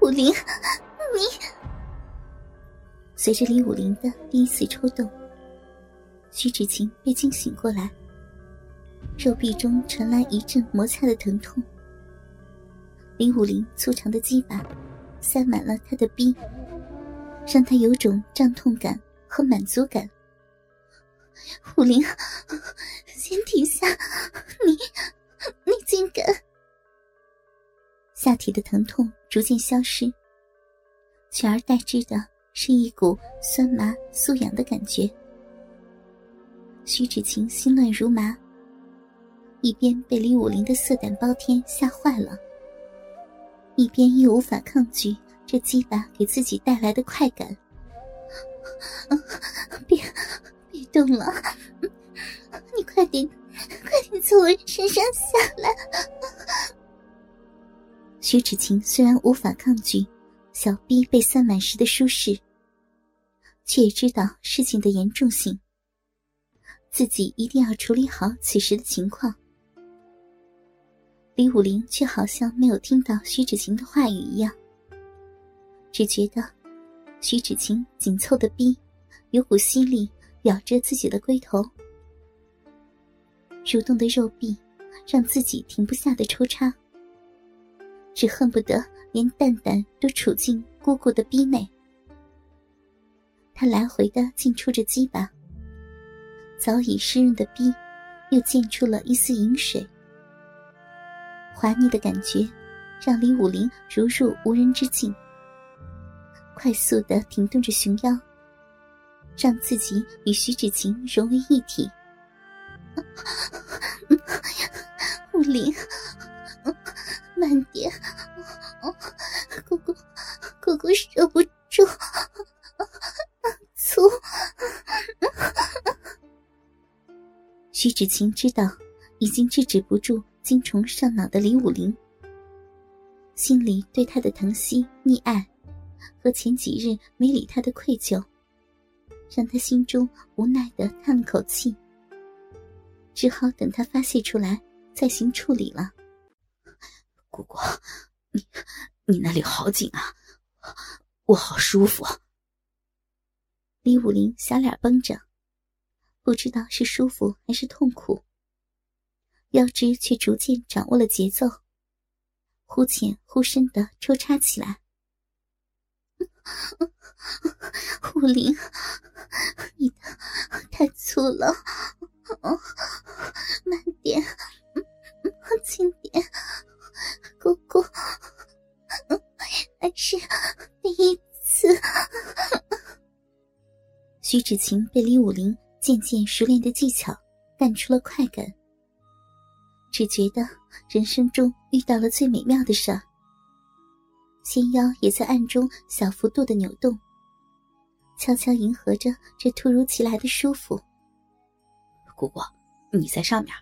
武林，你……随着李武林的第一次抽动，徐芷晴被惊醒过来，肉壁中传来一阵摩擦的疼痛。李武林粗长的鸡巴塞满了他的逼，让他有种胀痛感和满足感。武林，先停下！你，你竟敢！下体的疼痛逐渐消失，取而代之的是一股酸麻酥痒的感觉。徐芷晴心乱如麻，一边被李武林的色胆包天吓坏了，一边又无法抗拒这鸡巴给自己带来的快感。别！动了，你快点，快点从我身上下来！徐芷晴虽然无法抗拒小臂被塞满时的舒适，却也知道事情的严重性，自己一定要处理好此时的情况。李武林却好像没有听到徐芷晴的话语一样，只觉得徐芷晴紧凑的臂有股吸力。咬着自己的龟头，蠕动的肉壁让自己停不下的抽插，只恨不得连蛋蛋都杵进姑姑的逼内。他来回的进出着鸡巴，早已湿润的逼又溅出了一丝饮水，滑腻的感觉让李武林如入无人之境，快速的停顿着熊腰。让自己与徐芷晴融为一体。武林，慢点，姑姑，姑姑受不住，粗。徐芷晴知道已经制止不住精虫上脑的李武林，心里对他的疼惜溺爱，和前几日没理他的愧疚。让他心中无奈的叹了口气，只好等他发泄出来再行处理了。姑姑，你你那里好紧啊，我好舒服。李武林小脸绷着，不知道是舒服还是痛苦，腰肢却逐渐掌握了节奏，忽浅忽深的抽插起来。武林，你的太粗了，慢点，轻点，姑姑，还是第一次。徐芷晴被李武林渐渐熟练的技巧干出了快感，只觉得人生中遇到了最美妙的事儿。纤腰也在暗中小幅度的扭动，悄悄迎合着这突如其来的舒服。姑姑，你在上面。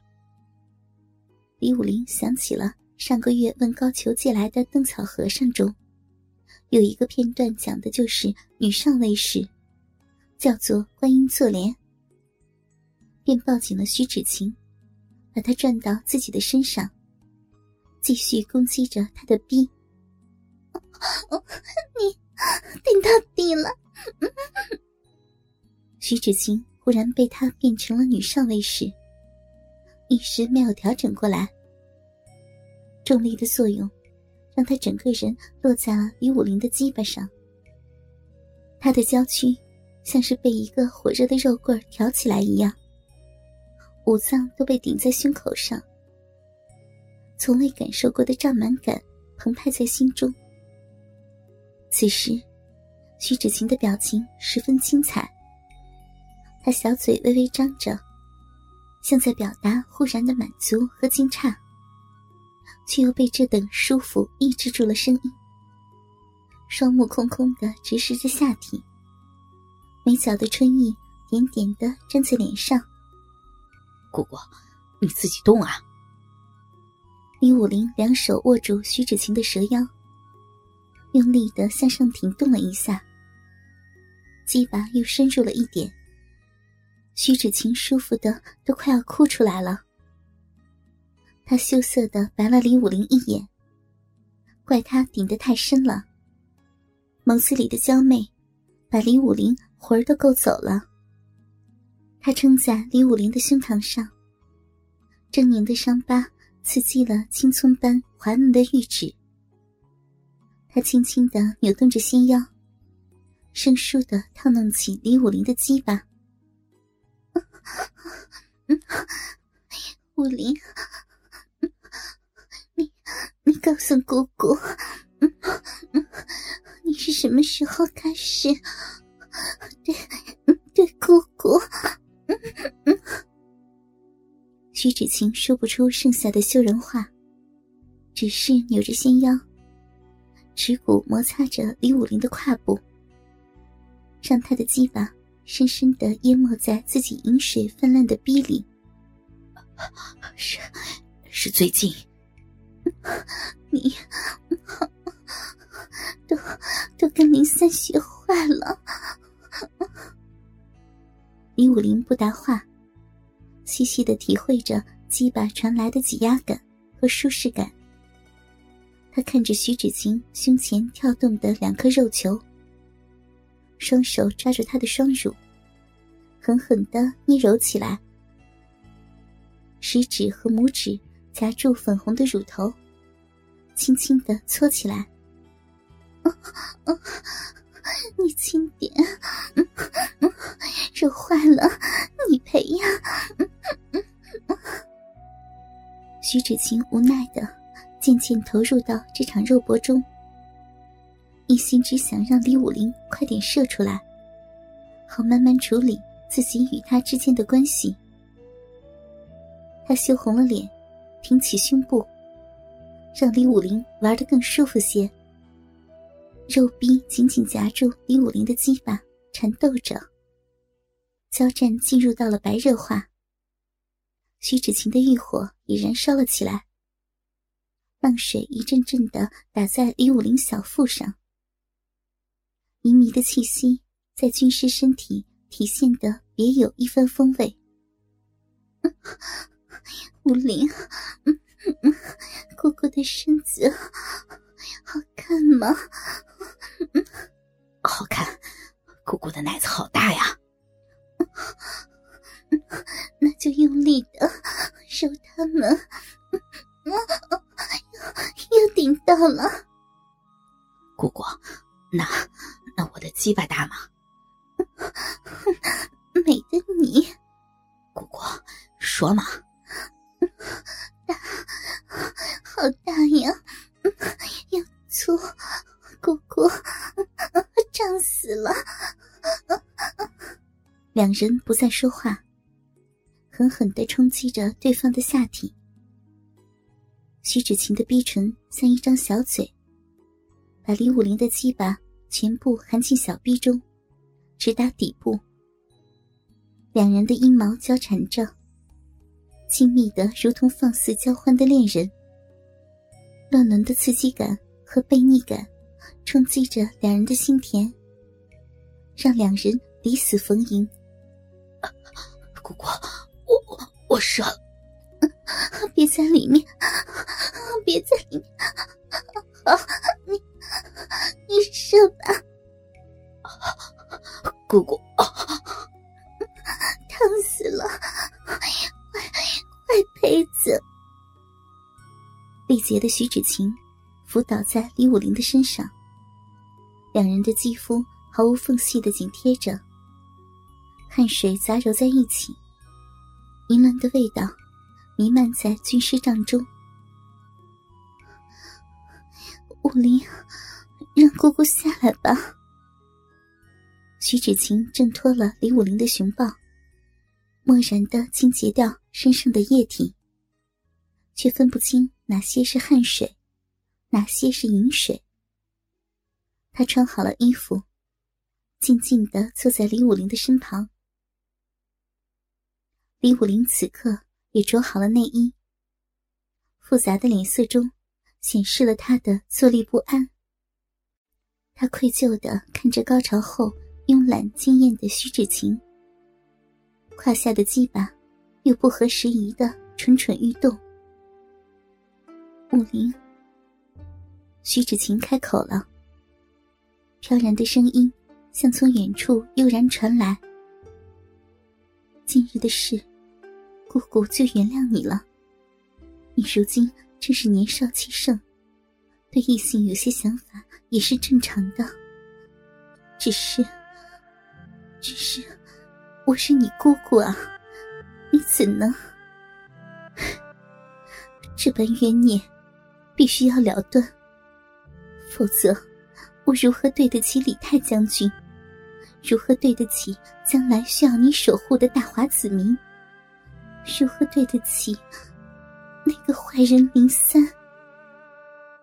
李武林想起了上个月问高俅借来的灯草和尚中，有一个片段讲的就是女上位时，叫做观音坐莲，便抱紧了徐芷晴，把她转到自己的身上，继续攻击着她的逼。你顶到底了！徐芷晴忽然被他变成了女上位时，一时没有调整过来。重力的作用，让他整个人落在了李武林的鸡巴上。他的娇躯像是被一个火热的肉棍挑起来一样，五脏都被顶在胸口上，从未感受过的胀满感澎湃在心中。此时，徐芷晴的表情十分精彩。她小嘴微微张着，像在表达忽然的满足和惊诧，却又被这等舒服抑制住了声音。双目空空的直视着下体，眉角的春意点点的粘在脸上。姑姑，你自己动啊！李武林两手握住徐芷晴的蛇腰。用力的向上挺动了一下，鸡巴又深入了一点。徐芷晴舒服的都快要哭出来了。他羞涩的白了李武林一眼，怪他顶得太深了，眸子里的娇媚，把李武林魂儿都勾走了。他撑在李武林的胸膛上，狰狞的伤疤刺激了青葱般滑嫩的玉指。他轻轻的扭动着纤腰，生疏的套弄起李武林的鸡巴。武林，你告诉姑姑，你是什么时候开始对对姑姑？徐芷晴说不出剩下的羞人话，只是扭着纤腰，耻骨摩擦着李武林的胯部，让他的鸡巴深深的淹没在自己饮水泛滥的逼里。是，是最近，你都都跟林三学坏了。李武林不答话，细细的体会着鸡巴传来的挤压感和舒适感。他看着徐芷晴胸前跳动的两颗肉球，双手抓住她的双乳，狠狠的捏揉起来，食指和拇指夹住粉红的乳头，轻轻的搓起来。你轻点。热坏了，你赔呀！徐芷晴无奈的渐渐投入到这场肉搏中，一心只想让李武林快点射出来，好慢慢处理自己与他之间的关系。他羞红了脸，挺起胸部，让李武林玩得更舒服些。肉逼紧紧夹住李武林的鸡巴，缠斗着。交战进入到了白热化，徐芷晴的欲火也燃烧了起来。浪水一阵阵的打在李武林小腹上，旖旎的气息在军师身体体现的别有一番风味。武林，姑姑的身子好看吗？好看，姑姑的奶子好大呀。那就用力的揉他们，又顶到了。姑姑，那那我的鸡巴大吗？美的你，姑姑说嘛。大，好大呀，又粗，姑姑胀死了。两人不再说话，狠狠的冲击着对方的下体。徐芷晴的逼唇像一张小嘴，把李武林的鸡巴全部含进小逼中，直达底部。两人的阴毛交缠着，亲密的如同放肆交欢的恋人。乱伦的刺激感和被逆感，冲击着两人的心田，让两人抵死逢迎。姑姑，我我我射，别在里面，别在里面，好，你你射吧，的徐芷晴伏倒在李武林的身上，两人的肌肤毫无缝隙的紧贴着。汗水杂糅在一起，淫乱的味道弥漫在军师帐中。武林，让姑姑下来吧。徐芷晴挣脱了李武林的熊抱，漠然的清洁掉身上的液体，却分不清哪些是汗水，哪些是饮水。他穿好了衣服，静静的坐在李武林的身旁。李武林此刻也着好了内衣，复杂的脸色中显示了他的坐立不安。他愧疚的看着高潮后慵懒惊艳的徐芷晴，胯下的鸡巴又不合时宜的蠢蠢欲动。武林，徐芷晴开口了：“飘然的声音像从远处悠然传来。今日的事，姑姑就原谅你了。你如今正是年少气盛，对异性有些想法也是正常的。只是，只是，我是你姑姑啊，你怎能？这般冤孽，必须要了断，否则我如何对得起李太将军？如何对得起将来需要你守护的大华子民？如何对得起那个坏人林三？